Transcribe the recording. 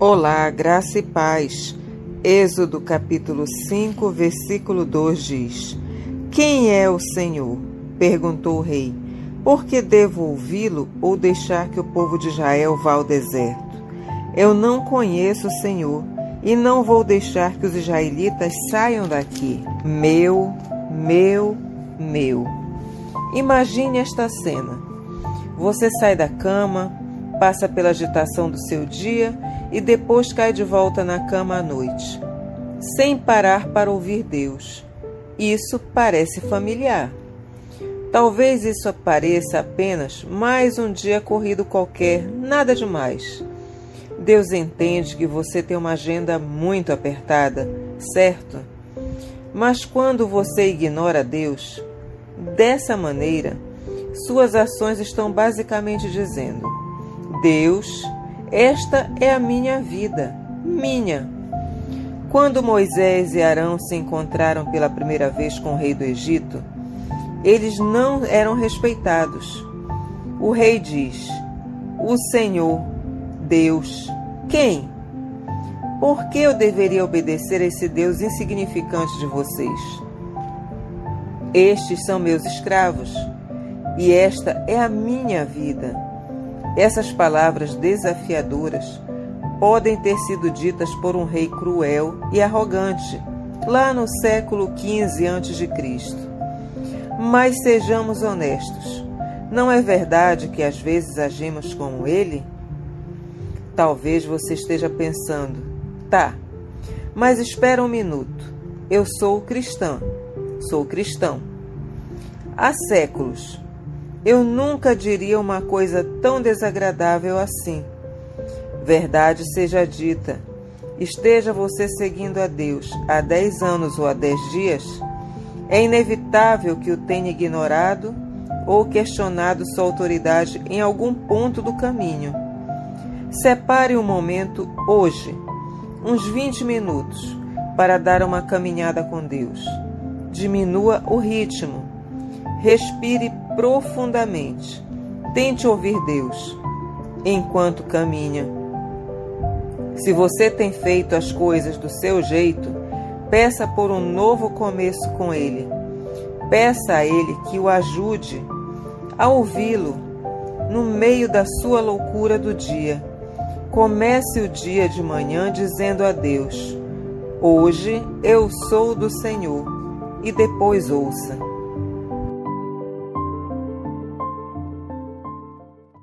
Olá, graça e paz. Êxodo capítulo 5, versículo 2 diz: Quem é o Senhor? perguntou o rei. Por que devo ouvi-lo ou deixar que o povo de Israel vá ao deserto? Eu não conheço o Senhor e não vou deixar que os israelitas saiam daqui. Meu, meu, meu. Imagine esta cena. Você sai da cama, passa pela agitação do seu dia e depois cai de volta na cama à noite, sem parar para ouvir Deus. Isso parece familiar. Talvez isso pareça apenas mais um dia corrido qualquer, nada demais. Deus entende que você tem uma agenda muito apertada, certo? Mas quando você ignora Deus, dessa maneira, suas ações estão basicamente dizendo: Deus, esta é a minha vida, minha. Quando Moisés e Arão se encontraram pela primeira vez com o rei do Egito, eles não eram respeitados. O rei diz: O Senhor, Deus, quem? Por que eu deveria obedecer a esse Deus insignificante de vocês? Estes são meus escravos e esta é a minha vida. Essas palavras desafiadoras podem ter sido ditas por um rei cruel e arrogante lá no século XV a.C. Mas sejamos honestos, não é verdade que às vezes agimos como ele? Talvez você esteja pensando, tá, mas espera um minuto, eu sou cristã, sou cristão. Há séculos eu nunca diria uma coisa tão desagradável assim. Verdade seja dita, esteja você seguindo a Deus há dez anos ou há dez dias, é inevitável que o tenha ignorado ou questionado sua autoridade em algum ponto do caminho. Separe um momento hoje, uns 20 minutos, para dar uma caminhada com Deus. Diminua o ritmo. Respire profundamente. Tente ouvir Deus enquanto caminha. Se você tem feito as coisas do seu jeito, peça por um novo começo com Ele. Peça a Ele que o ajude a ouvi-lo no meio da sua loucura do dia. Comece o dia de manhã dizendo a Deus: Hoje eu sou do Senhor, e depois ouça.